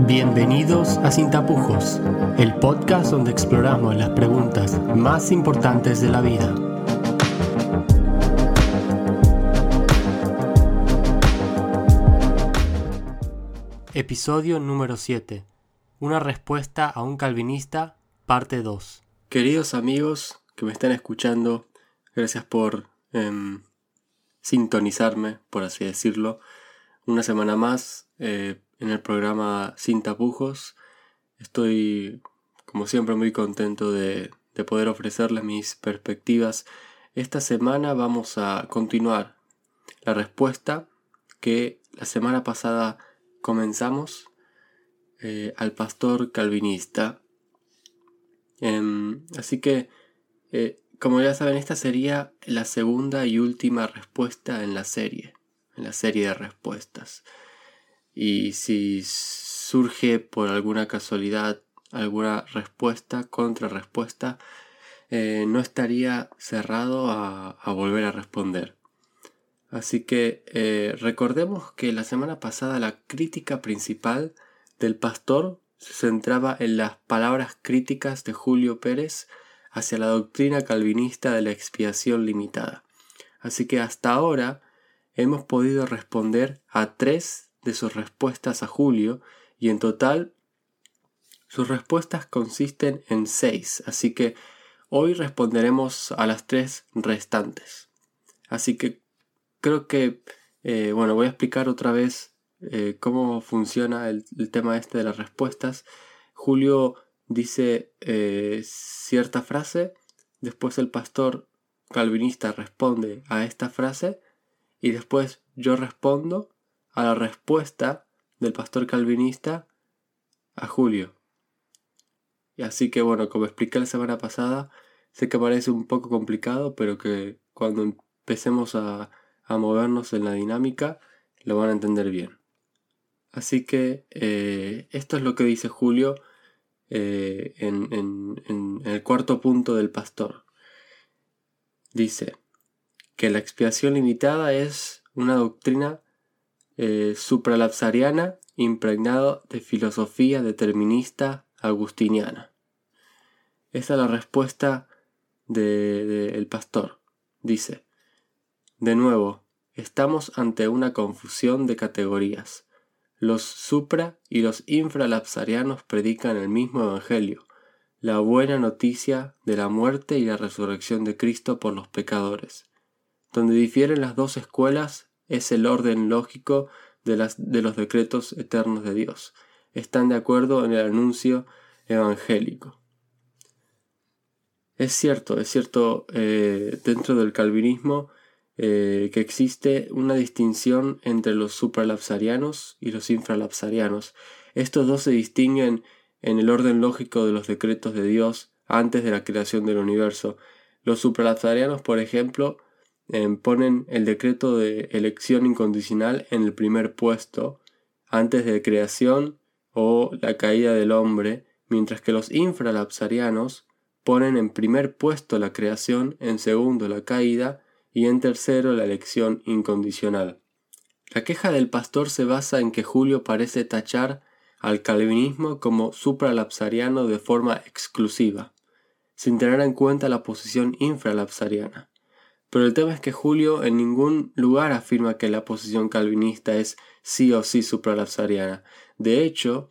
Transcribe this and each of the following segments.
Bienvenidos a Sin Tapujos, el podcast donde exploramos las preguntas más importantes de la vida. Episodio número 7. Una respuesta a un calvinista, parte 2. Queridos amigos que me están escuchando, gracias por em, sintonizarme, por así decirlo, una semana más eh, en el programa Sin Tapujos. Estoy, como siempre, muy contento de, de poder ofrecerles mis perspectivas. Esta semana vamos a continuar la respuesta que la semana pasada comenzamos eh, al pastor calvinista. Em, así que, eh, como ya saben, esta sería la segunda y última respuesta en la serie, en la serie de respuestas. Y si surge por alguna casualidad alguna respuesta, contrarrespuesta, eh, no estaría cerrado a volver a responder. Así que eh, recordemos que la semana pasada la crítica principal del pastor se centraba en las palabras críticas de Julio Pérez hacia la doctrina calvinista de la expiación limitada. Así que hasta ahora hemos podido responder a tres de sus respuestas a Julio y en total sus respuestas consisten en seis, así que hoy responderemos a las tres restantes. Así que creo que, eh, bueno, voy a explicar otra vez eh, cómo funciona el, tema este de las respuestas. Julio dice eh, cierta frase, después el pastor calvinista responde a esta frase y después yo respondo a la respuesta del pastor calvinista a Julio. Y así que bueno, como expliqué la semana pasada, sé que parece un poco complicado, pero que cuando empecemos a, a movernos en la dinámica, lo van a entender bien. Así que eh, esto es lo que dice Julio eh, en, el cuarto punto del pastor. Dice que la expiación limitada es una doctrina eh, supralapsariana impregnada de filosofía determinista agustiniana. Esa es la respuesta del pastor. Dice, de nuevo, estamos ante una confusión de categorías. Los supra y los infralapsarianos predican el mismo Evangelio, la buena noticia de la muerte y la resurrección de Cristo por los pecadores. Donde difieren las dos escuelas es el orden lógico de, las, de los decretos eternos de Dios. Están de acuerdo en el anuncio evangélico. Es cierto, es cierto, eh, dentro del calvinismo eh, que existe una distinción entre los supralapsarianos y los infralapsarianos. Estos dos se distinguen en el orden lógico de los decretos de Dios antes de la creación del universo. Los supralapsarianos, por ejemplo, em, ponen el decreto de elección incondicional en el primer puesto antes de creación o la caída del hombre, mientras que los infralapsarianos ponen en primer puesto la creación, en segundo la caída y en tercero la elección incondicional. La queja del pastor se basa en que Julio parece tachar al calvinismo como supralapsariano de forma exclusiva, sin tener en cuenta la posición infralapsariana. Pero el tema es que Julio en ningún lugar afirma que la posición calvinista es sí o sí supralapsariana. De hecho,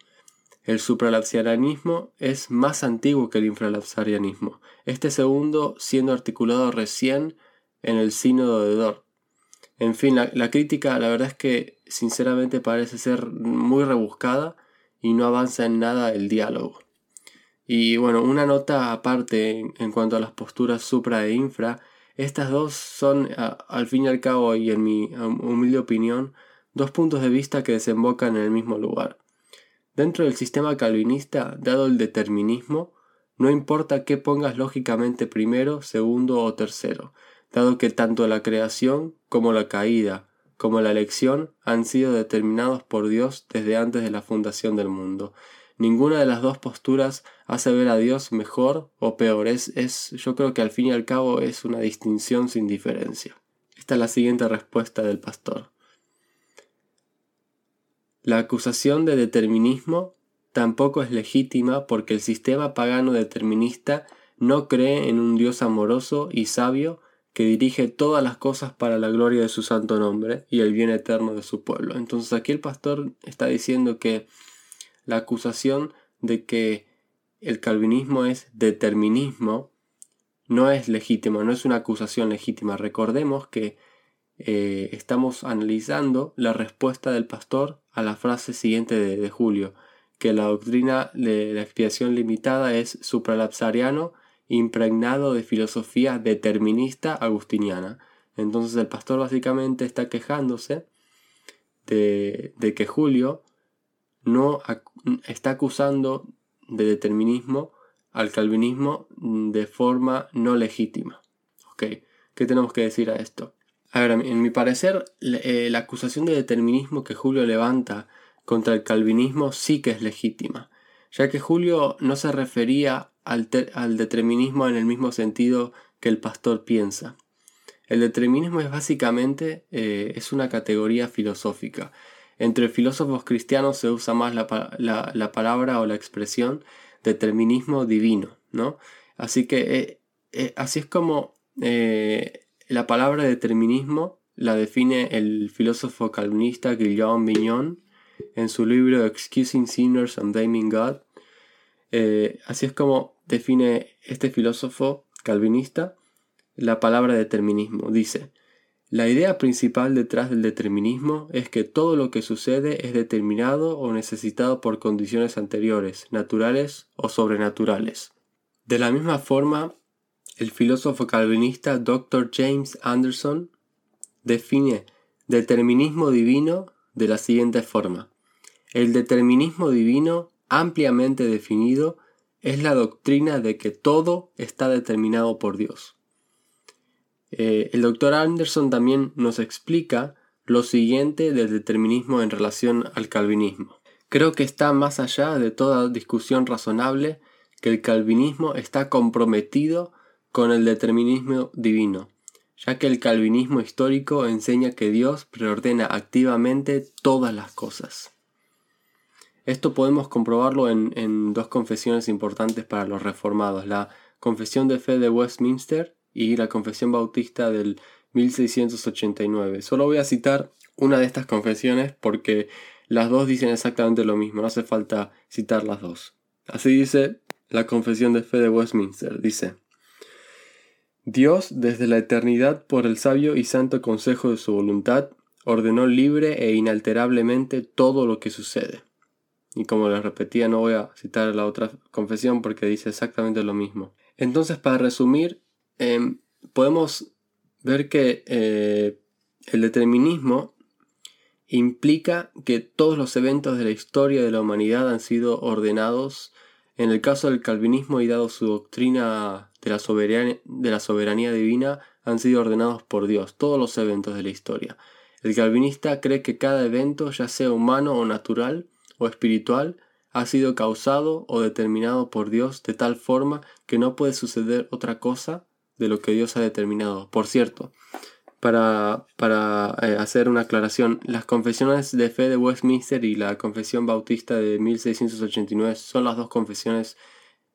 el supralapsarianismo es más antiguo que el infralapsarianismo, este segundo siendo articulado recién en el sínodo de Dort. En fin, la, crítica la verdad es que sinceramente parece ser muy rebuscada y no avanza en nada el diálogo. Y bueno, una nota aparte en, cuanto a las posturas supra e infra, estas dos son al fin y al cabo y en mi humilde opinión dos puntos de vista que desembocan en el mismo lugar. Dentro del sistema calvinista, dado el determinismo, no importa qué pongas lógicamente primero, segundo o tercero, dado que tanto la creación como la caída, como la elección, han sido determinados por Dios desde antes de la fundación del mundo. Ninguna de las dos posturas hace ver a Dios mejor o peor. Es, es, yo creo que al fin y al cabo es una distinción sin diferencia. Esta es la siguiente respuesta del pastor. La acusación de determinismo tampoco es legítima porque el sistema pagano determinista no cree en un Dios amoroso y sabio que dirige todas las cosas para la gloria de su santo nombre y el bien eterno de su pueblo. Entonces aquí el pastor está diciendo que la acusación de que el calvinismo es determinismo no es legítima, no es una acusación legítima. Recordemos que eh, estamos analizando la respuesta del pastor a la frase siguiente de, de Julio, que la doctrina de la expiación limitada es supralapsariano impregnado de filosofía determinista agustiniana. Entonces el pastor básicamente está quejándose de, que Julio no está acusando de determinismo al calvinismo de forma no legítima. ¿Qué tenemos que decir a esto? A en mi parecer, eh, la acusación de determinismo que Julio levanta contra el calvinismo sí que es legítima, ya que Julio no se refería al, determinismo en el mismo sentido que el pastor piensa. El determinismo es básicamente eh, es una categoría filosófica. Entre filósofos cristianos se usa más la, palabra o la expresión determinismo divino, ¿no? Así que eh, eh, así es como la palabra determinismo la define el filósofo calvinista Guillaume Vignon en su libro Excusing Sinners and Blaming God. así es como define este filósofo calvinista la palabra determinismo. Dice, la idea principal detrás del determinismo es que todo lo que sucede es determinado o necesitado por condiciones anteriores, naturales o sobrenaturales. De la misma forma, el filósofo calvinista Dr. James Anderson define determinismo divino de la siguiente forma. El determinismo divino, ampliamente definido, es la doctrina de que todo está determinado por Dios. Eh, el doctor Anderson también nos explica lo siguiente del determinismo en relación al calvinismo. Creo que está más allá de toda discusión razonable que el calvinismo está comprometido con el determinismo divino, ya que el calvinismo histórico enseña que Dios preordena activamente todas las cosas. Esto podemos comprobarlo en, dos confesiones importantes para los reformados, la Confesión de Fe de Westminster y la Confesión Bautista del 1689. Solo voy a citar una de estas confesiones porque las dos dicen exactamente lo mismo, no hace falta citar las dos. Así dice la Confesión de Fe de Westminster, dice, Dios desde la eternidad por el sabio y santo consejo de su voluntad ordenó libre e inalterablemente todo lo que sucede y como les repetía, no voy a citar la otra confesión porque dice exactamente lo mismo. Entonces, para resumir, em, podemos ver que eh, el determinismo implica que todos los eventos de la historia de la humanidad han sido ordenados, en el caso del calvinismo y dado su doctrina de la, de la soberanía divina, han sido ordenados por Dios, todos los eventos de la historia. El calvinista cree que cada evento, ya sea humano o natural, o espiritual ha sido causado o determinado por Dios de tal forma que no puede suceder otra cosa de lo que Dios ha determinado. Por cierto, para, para eh, hacer una aclaración, las confesiones de fe de Westminster y la confesión bautista de 1689 son las dos confesiones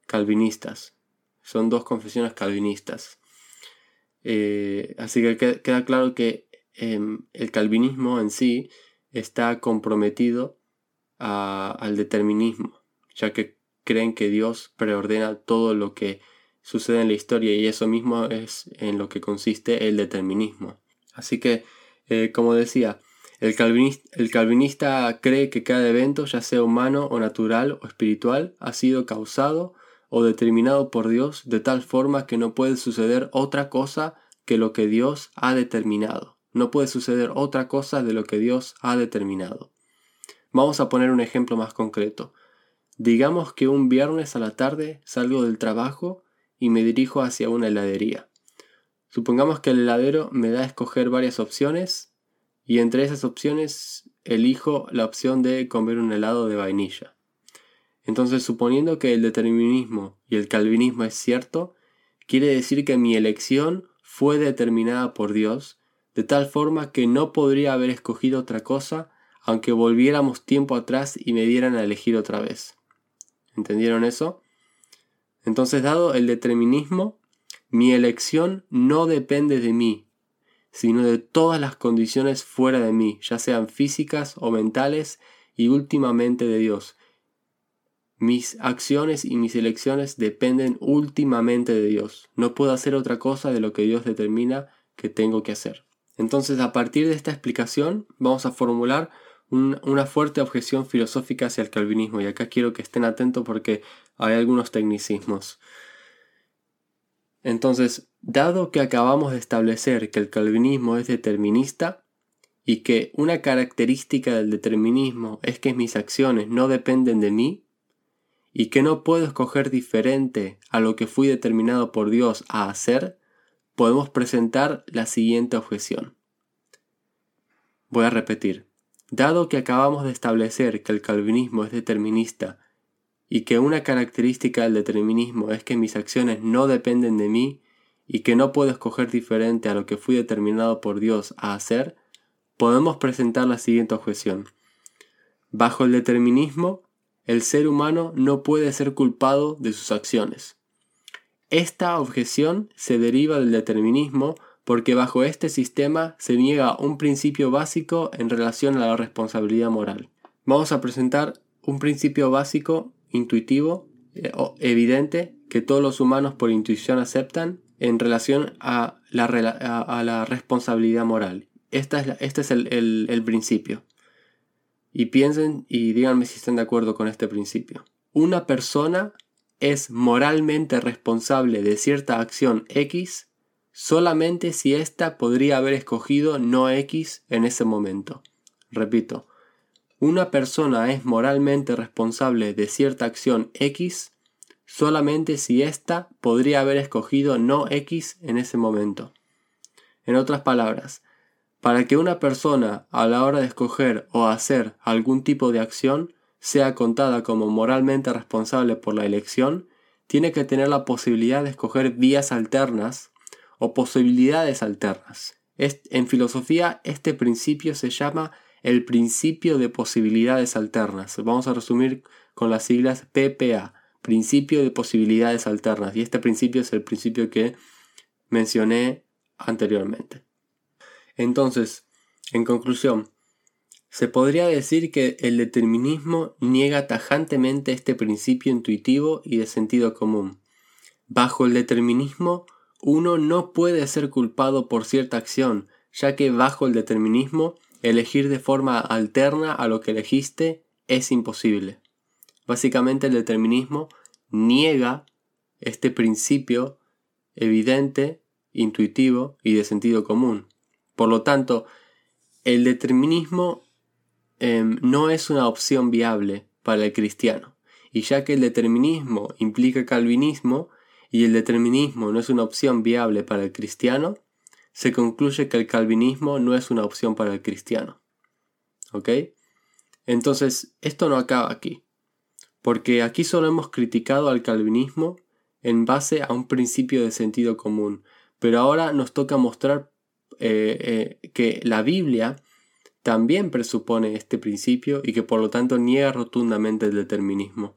calvinistas. Son dos confesiones calvinistas. Eh, así que queda claro que em, el calvinismo en sí está comprometido al determinismo, ya que creen que Dios preordena todo lo que sucede en la historia y eso mismo es en lo que consiste el determinismo. Así que, eh, como decía, el calvinista, el calvinista cree que cada evento, ya sea humano o natural o espiritual, ha sido causado o determinado por Dios de tal forma que no puede suceder otra cosa que lo que Dios ha determinado. No puede suceder otra cosa de lo que Dios ha determinado. Vamos a poner un ejemplo más concreto. Digamos que un viernes a la tarde salgo del trabajo y me dirijo hacia una heladería. Supongamos que el heladero me da a escoger varias opciones y entre esas opciones elijo la opción de comer un helado de vainilla. Entonces, suponiendo que el determinismo y el calvinismo es cierto, quiere decir que mi elección fue determinada por Dios, de tal forma que no podría haber escogido otra cosa aunque volviéramos tiempo atrás y me dieran a elegir otra vez. ¿Entendieron eso? Entonces, dado el determinismo, mi elección no depende de mí, sino de todas las condiciones fuera de mí, ya sean físicas o mentales, y últimamente de Dios. Mis acciones y mis elecciones dependen últimamente de Dios. No puedo hacer otra cosa de lo que Dios determina que tengo que hacer. Entonces, a partir de esta explicación, vamos a formular una fuerte objeción filosófica hacia el calvinismo. Y acá quiero que estén atentos porque hay algunos tecnicismos. Entonces, dado que acabamos de establecer que el calvinismo es determinista y que una característica del determinismo es que mis acciones no dependen de mí y que no puedo escoger diferente a lo que fui determinado por Dios a hacer, podemos presentar la siguiente objeción. Voy a repetir. Dado que acabamos de establecer que el calvinismo es determinista y que una característica del determinismo es que mis acciones no dependen de mí y que no puedo escoger diferente a lo que fui determinado por Dios a hacer, podemos presentar la siguiente objeción. Bajo el determinismo, el ser humano no puede ser culpado de sus acciones. Esta objeción se deriva del determinismo porque bajo este sistema se niega un principio básico en relación a la responsabilidad moral. Vamos a presentar un principio básico, intuitivo, eh, evidente, que todos los humanos por intuición aceptan en relación a la, responsabilidad moral. Esta es este es el, el principio. Y piensen y díganme si están de acuerdo con este principio. Una persona es moralmente responsable de cierta acción X solamente si ésta podría haber escogido no X en ese momento. Repito, una persona es moralmente responsable de cierta acción X solamente si ésta podría haber escogido no X en ese momento. En otras palabras, para que una persona a la hora de escoger o hacer algún tipo de acción sea contada como moralmente responsable por la elección, tiene que tener la posibilidad de escoger vías alternas o posibilidades alternas. En filosofía este principio se llama el principio de posibilidades alternas. Vamos a resumir con las siglas PPA, principio de posibilidades alternas. Y este principio es el principio que mencioné anteriormente. Entonces, en conclusión, se podría decir que el determinismo niega tajantemente este principio intuitivo y de sentido común. Bajo el determinismo, uno no puede ser culpado por cierta acción, ya que bajo el determinismo, elegir de forma alterna a lo que elegiste es imposible. Básicamente el determinismo niega este principio evidente, intuitivo y de sentido común. Por lo tanto, el determinismo em, no es una opción viable para el cristiano. Y ya que el determinismo implica calvinismo, y el determinismo no es una opción viable para el cristiano, se concluye que el calvinismo no es una opción para el cristiano. ¿Ok? Entonces, esto no acaba aquí, porque aquí solo hemos criticado al calvinismo en base a un principio de sentido común, pero ahora nos toca mostrar eh, eh, que la Biblia también presupone este principio y que por lo tanto niega rotundamente el determinismo.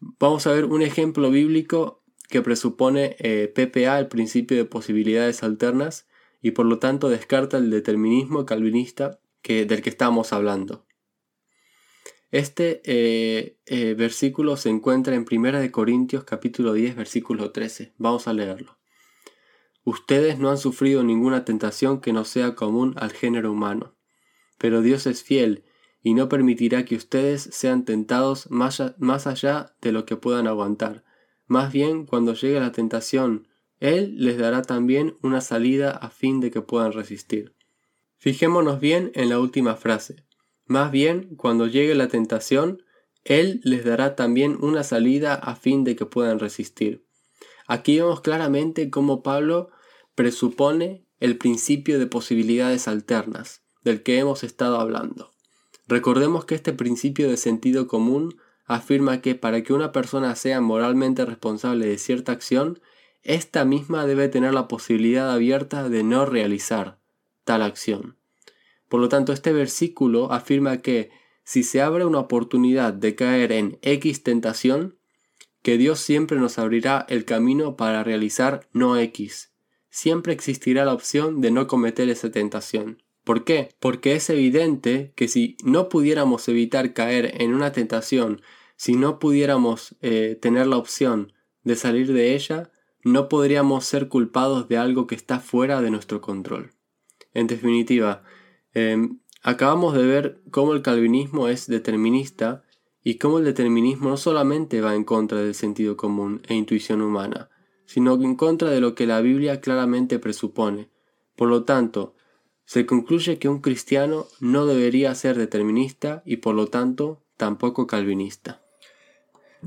Vamos a ver un ejemplo bíblico que presupone eh, PPA el principio de posibilidades alternas y por lo tanto descarta el determinismo calvinista que, del que estamos hablando. Este eh, eh, versículo se encuentra en 1 Corintios capítulo 10 versículo 13. Vamos a leerlo. Ustedes no han sufrido ninguna tentación que no sea común al género humano, pero Dios es fiel y no permitirá que ustedes sean tentados más, más allá de lo que puedan aguantar más bien, cuando llegue la tentación, Él les dará también una salida a fin de que puedan resistir. Fijémonos bien en la última frase. Más bien, cuando llegue la tentación, Él les dará también una salida a fin de que puedan resistir. Aquí vemos claramente cómo Pablo presupone el principio de posibilidades alternas, del que hemos estado hablando. Recordemos que este principio de sentido común afirma que para que una persona sea moralmente responsable de cierta acción, ésta misma debe tener la posibilidad abierta de no realizar tal acción. Por lo tanto, este versículo afirma que si se abre una oportunidad de caer en X tentación, que Dios siempre nos abrirá el camino para realizar no X. Siempre existirá la opción de no cometer esa tentación. ¿Por qué? Porque es evidente que si no pudiéramos evitar caer en una tentación, si no pudiéramos eh, tener la opción de salir de ella, no podríamos ser culpados de algo que está fuera de nuestro control. En definitiva, em, acabamos de ver cómo el calvinismo es determinista y cómo el determinismo no solamente va en contra del sentido común e intuición humana, sino en contra de lo que la Biblia claramente presupone. Por lo tanto, se concluye que un cristiano no debería ser determinista y por lo tanto tampoco calvinista.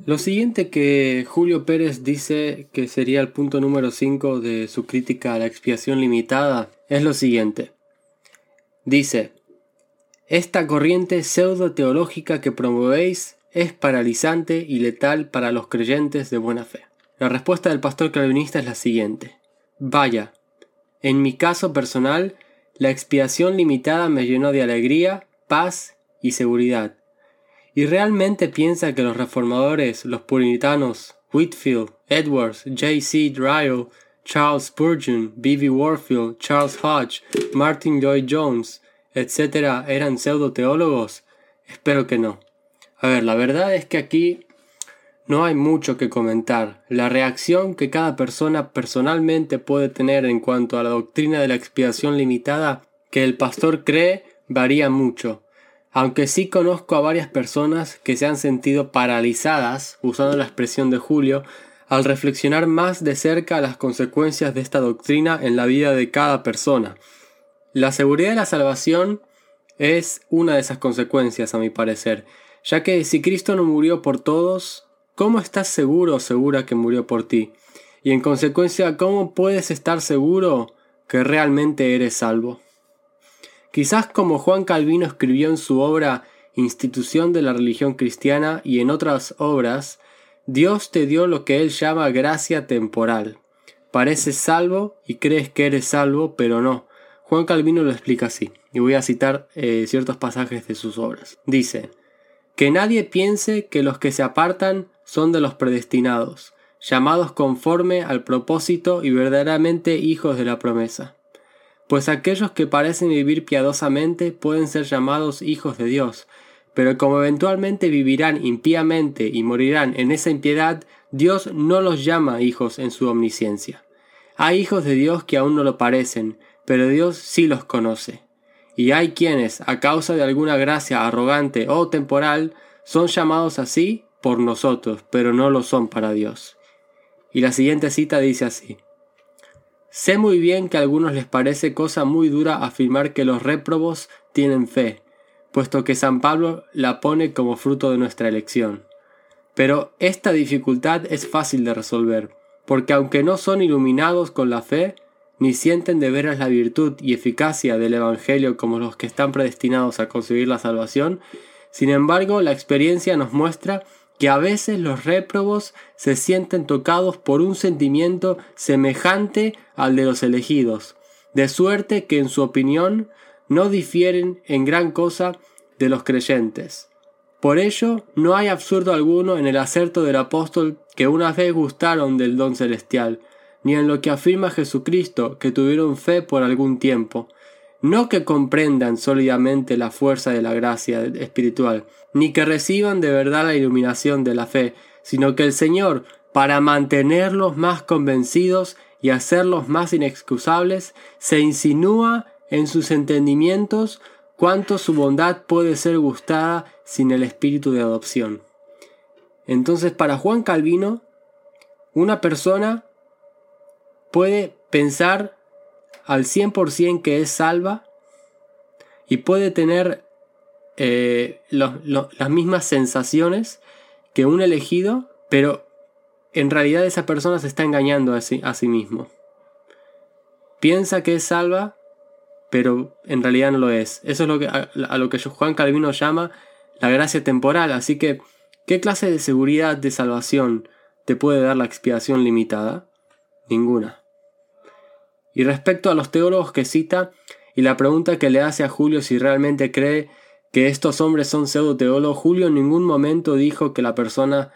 Lo siguiente que Julio Pérez dice que sería el punto número 5 de su crítica a la expiación limitada es lo siguiente. Dice, esta corriente pseudo-teológica que promovéis es paralizante y letal para los creyentes de buena fe. La respuesta del pastor calvinista es la siguiente. Vaya, en mi caso personal, la expiación limitada me llenó de alegría, paz y seguridad. ¿Y realmente piensa que los reformadores, los puritanos, Whitfield, Edwards, J.C. Ryle, Charles Spurgeon, B.B. Warfield, Charles Hodge, Martin Lloyd Jones, etcétera, eran pseudo-teólogos? Espero que no. A ver, la verdad es que aquí no hay mucho que comentar. La reacción que cada persona personalmente puede tener en cuanto a la doctrina de la expiación limitada que el pastor cree varía mucho. Aunque sí conozco a varias personas que se han sentido paralizadas, usando la expresión de Julio, al reflexionar más de cerca las consecuencias de esta doctrina en la vida de cada persona. La seguridad de la salvación es una de esas consecuencias, a mi parecer, ya que si Cristo no murió por todos, ¿cómo estás seguro o segura que murió por ti? Y en consecuencia, ¿cómo puedes estar seguro que realmente eres salvo? Quizás como Juan Calvino escribió en su obra Institución de la religión cristiana y en otras obras, Dios te dio lo que él llama gracia temporal. Pareces salvo y crees que eres salvo, pero no, Juan Calvino lo explica así, y voy a citar eh, ciertos pasajes de sus obras. Dice, que nadie piense que los que se apartan son de los predestinados, llamados conforme al propósito y verdaderamente hijos de la promesa. Pues aquellos que parecen vivir piadosamente pueden ser llamados hijos de Dios, pero como eventualmente vivirán impíamente y morirán en esa impiedad, Dios no los llama hijos en su omnisciencia. Hay hijos de Dios que aún no lo parecen, pero Dios sí los conoce. Y hay quienes, a causa de alguna gracia arrogante o temporal, son llamados así por nosotros, pero no lo son para Dios. Y la siguiente cita dice así. Sé muy bien que a algunos les parece cosa muy dura afirmar que los réprobos tienen fe, puesto que San Pablo la pone como fruto de nuestra elección. Pero esta dificultad es fácil de resolver, porque aunque no son iluminados con la fe, ni sienten de veras la virtud y eficacia del Evangelio como los que están predestinados a conseguir la salvación, sin embargo la experiencia nos muestra que a veces los réprobos se sienten tocados por un sentimiento semejante al de los elegidos, de suerte que en su opinión no difieren en gran cosa de los creyentes. Por ello, no hay absurdo alguno en el acerto del apóstol que una vez gustaron del don celestial, ni en lo que afirma Jesucristo, que tuvieron fe por algún tiempo, no que comprendan sólidamente la fuerza de la gracia espiritual, ni que reciban de verdad la iluminación de la fe, sino que el Señor, para mantenerlos más convencidos y hacerlos más inexcusables, se insinúa en sus entendimientos cuánto su bondad puede ser gustada sin el espíritu de adopción. Entonces, para Juan Calvino, una persona puede pensar al 100% que es salva y puede tener eh, las mismas sensaciones que un elegido, pero en realidad esa persona se está engañando a sí, a sí mismo. Piensa que es salva, pero en realidad no lo es. Eso es lo que, a, a lo que Juan Calvino llama la gracia temporal. Así que, ¿qué clase de seguridad de salvación te puede dar la expiación limitada? Ninguna. Y respecto a los teólogos que cita, y la pregunta que le hace a Julio si realmente cree que estos hombres son pseudo-teólogos, Julio en ningún momento dijo que la persona,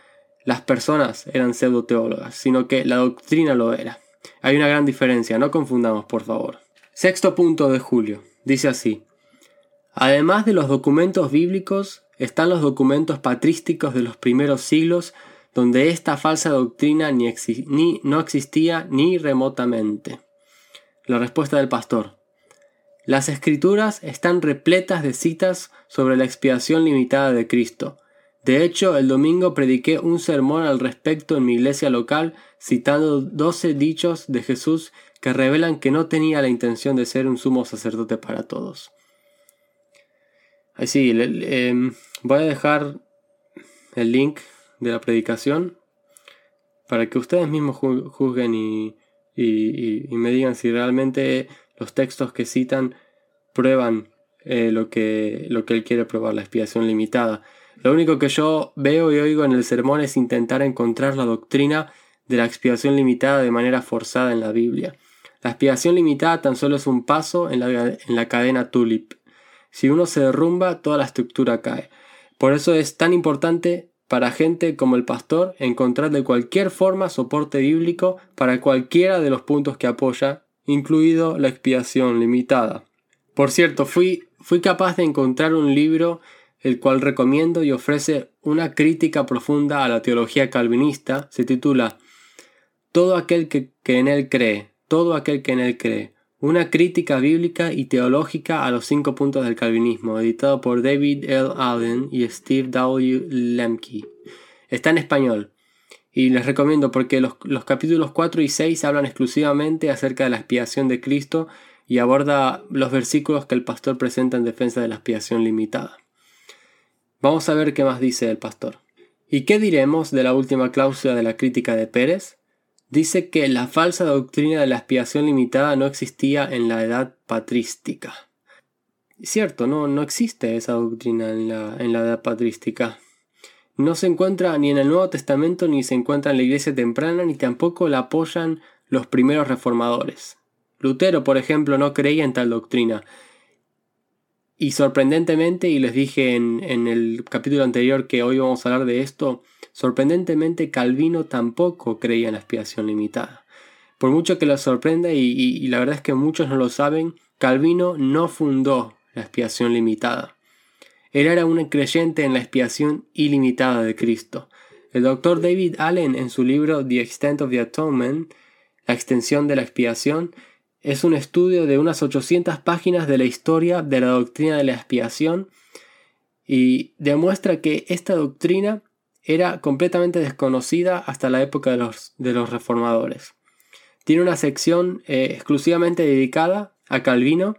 las personas eran pseudo-teólogas, sino que la doctrina lo era. Hay una gran diferencia, no confundamos, por favor. Sexto punto de Julio. Dice así. Además de los documentos bíblicos, están los documentos patrísticos de los primeros siglos, donde esta falsa doctrina ni no existía ni remotamente. La respuesta del pastor. Las escrituras están repletas de citas sobre la expiación limitada de Cristo. De hecho, el domingo prediqué un sermón al respecto en mi iglesia local, citando doce dichos de Jesús que revelan que no tenía la intención de ser un sumo sacerdote para todos. Así, em, voy a dejar el link de la predicación para que ustedes mismos juzguen y, me digan si realmente los textos que citan prueban eh, lo, que, lo que él quiere probar, la expiación limitada. Lo único que yo veo y oigo en el sermón es intentar encontrar la doctrina de la expiación limitada de manera forzada en la Biblia. La expiación limitada tan solo es un paso en la, en la cadena tulip. Si uno se derrumba, toda la estructura cae. Por eso es tan importante para gente como el pastor encontrar de cualquier forma soporte bíblico para cualquiera de los puntos que apoya, incluido la expiación limitada. Por cierto, fui, fui capaz de encontrar un libro el cual recomiendo y ofrece una crítica profunda a la teología calvinista. Se titula Todo aquel que, que en él cree, todo aquel que en él cree. Una crítica bíblica y teológica a los cinco puntos del calvinismo, editado por David L. Allen y Steve W. Lemke. Está en español. Y les recomiendo porque los, los, capítulos 4 y 6 hablan exclusivamente acerca de la expiación de Cristo y aborda los versículos que el pastor presenta en defensa de la expiación limitada. Vamos a ver qué más dice el pastor. ¿Y qué diremos de la última cláusula de la crítica de Pérez? Dice que la falsa doctrina de la expiación limitada no existía en la edad patrística. Cierto, no, no existe esa doctrina en la, en la edad patrística. No se encuentra ni en el Nuevo Testamento, ni se encuentra en la iglesia temprana, ni tampoco la apoyan los primeros reformadores. Lutero, por ejemplo, no creía en tal doctrina. Y sorprendentemente, y les dije en, en el capítulo anterior que hoy vamos a hablar de esto, Sorprendentemente, Calvino tampoco creía en la expiación limitada. Por mucho que lo sorprenda, y, la verdad es que muchos no lo saben, Calvino no fundó la expiación limitada. Él era un creyente en la expiación ilimitada de Cristo. El doctor David Allen, en su libro The Extent of the Atonement, la extensión de la expiación, es un estudio de unas 800 páginas de la historia de la doctrina de la expiación y demuestra que esta doctrina era completamente desconocida hasta la época de los, de los reformadores. Tiene una sección eh, exclusivamente dedicada a Calvino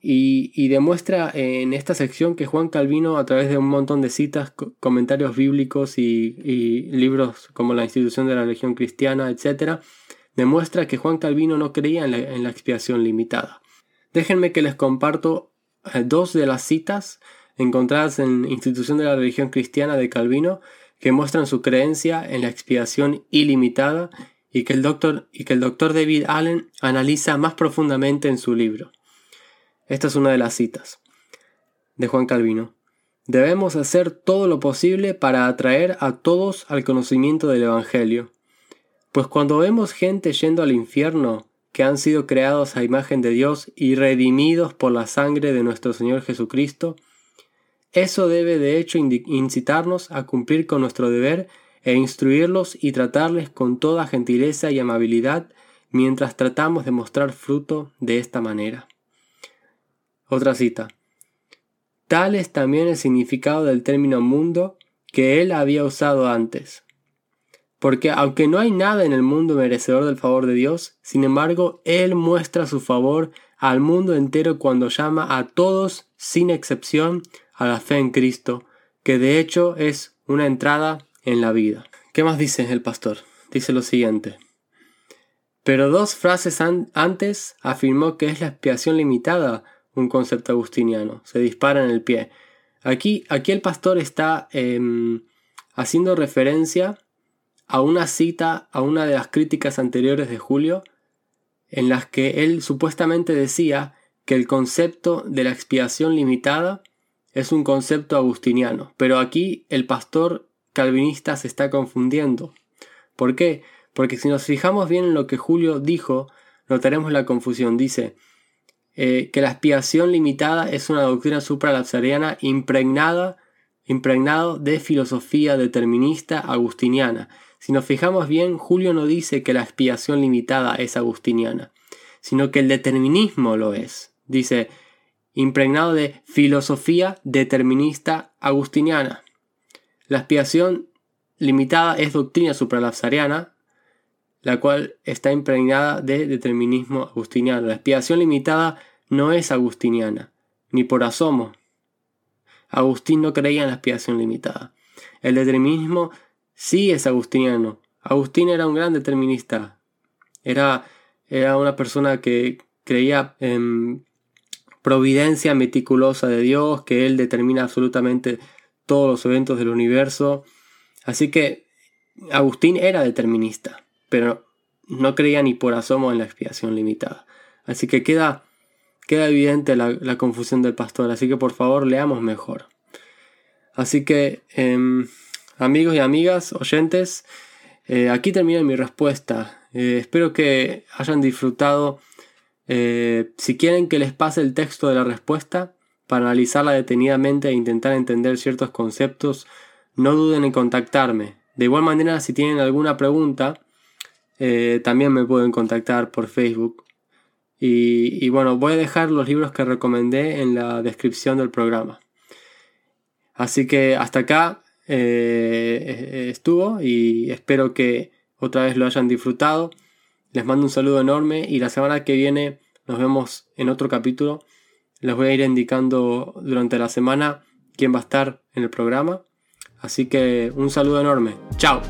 y, demuestra en esta sección que Juan Calvino, a través de un montón de citas, comentarios bíblicos y, libros como la institución de la religión cristiana, etc., demuestra que Juan Calvino no creía en la, en la expiación limitada. Déjenme que les comparto eh, dos de las citas encontradas en Institución de la Religión Cristiana de Calvino que muestran su creencia en la expiación ilimitada y que el doctor, y que el doctor David Allen analiza más profundamente en su libro. Esta es una de las citas de Juan Calvino. Debemos hacer todo lo posible para atraer a todos al conocimiento del Evangelio. Pues cuando vemos gente yendo al infierno, que han sido creados a imagen de Dios y redimidos por la sangre de nuestro Señor Jesucristo, eso debe de hecho incitarnos a cumplir con nuestro deber e instruirlos y tratarles con toda gentileza y amabilidad mientras tratamos de mostrar fruto de esta manera. Otra cita. Tal es también el significado del término mundo que él había usado antes. Porque aunque no hay nada en el mundo merecedor del favor de Dios, sin embargo, Él muestra su favor al mundo entero cuando llama a todos, sin excepción, a la fe en Cristo, que de hecho es una entrada en la vida. ¿Qué más dice el pastor? Dice lo siguiente. Pero dos frases antes afirmó que es la expiación limitada un concepto agustiniano. Se dispara en el pie. Aquí, aquí el pastor está em, haciendo referencia a una cita, a una de las críticas anteriores de Julio, en las que él supuestamente decía que el concepto de la expiación limitada es un concepto agustiniano, pero aquí el pastor calvinista se está confundiendo. ¿Por qué? Porque si nos fijamos bien en lo que Julio dijo, notaremos la confusión. Dice eh, que la expiación limitada es una doctrina supralapsariana impregnada, impregnado de filosofía determinista agustiniana. Si nos fijamos bien, Julio no dice que la expiación limitada es agustiniana, sino que el determinismo lo es. Dice, impregnado de filosofía determinista agustiniana. La expiación limitada es doctrina supralapsariana, la cual está impregnada de determinismo agustiniano. La expiación limitada no es agustiniana, ni por asomo. Agustín no creía en la expiación limitada. El determinismo sí es agustiniano. Agustín era un gran determinista. Era, era una persona que creía en providencia meticulosa de Dios, que Él determina absolutamente todos los eventos del universo. Así que Agustín era determinista pero no creía ni por asomo en la expiación limitada. Así que queda, queda evidente la, confusión del pastor, así que por favor leamos mejor. Así que, em, amigos y amigas, oyentes, eh, aquí termina mi respuesta. Eh, espero que hayan disfrutado. Eh, si quieren que les pase el texto de la respuesta para analizarla detenidamente e intentar entender ciertos conceptos, no duden en contactarme. De igual manera, si tienen alguna pregunta, eh, también me pueden contactar por Facebook. Y, bueno, voy a dejar los libros que recomendé en la descripción del programa. Así que hasta acá eh, estuvo y espero que otra vez lo hayan disfrutado. Les mando un saludo enorme y la semana que viene nos vemos en otro capítulo. Les voy a ir indicando durante la semana quién va a estar en el programa. Así que un saludo enorme. Chao.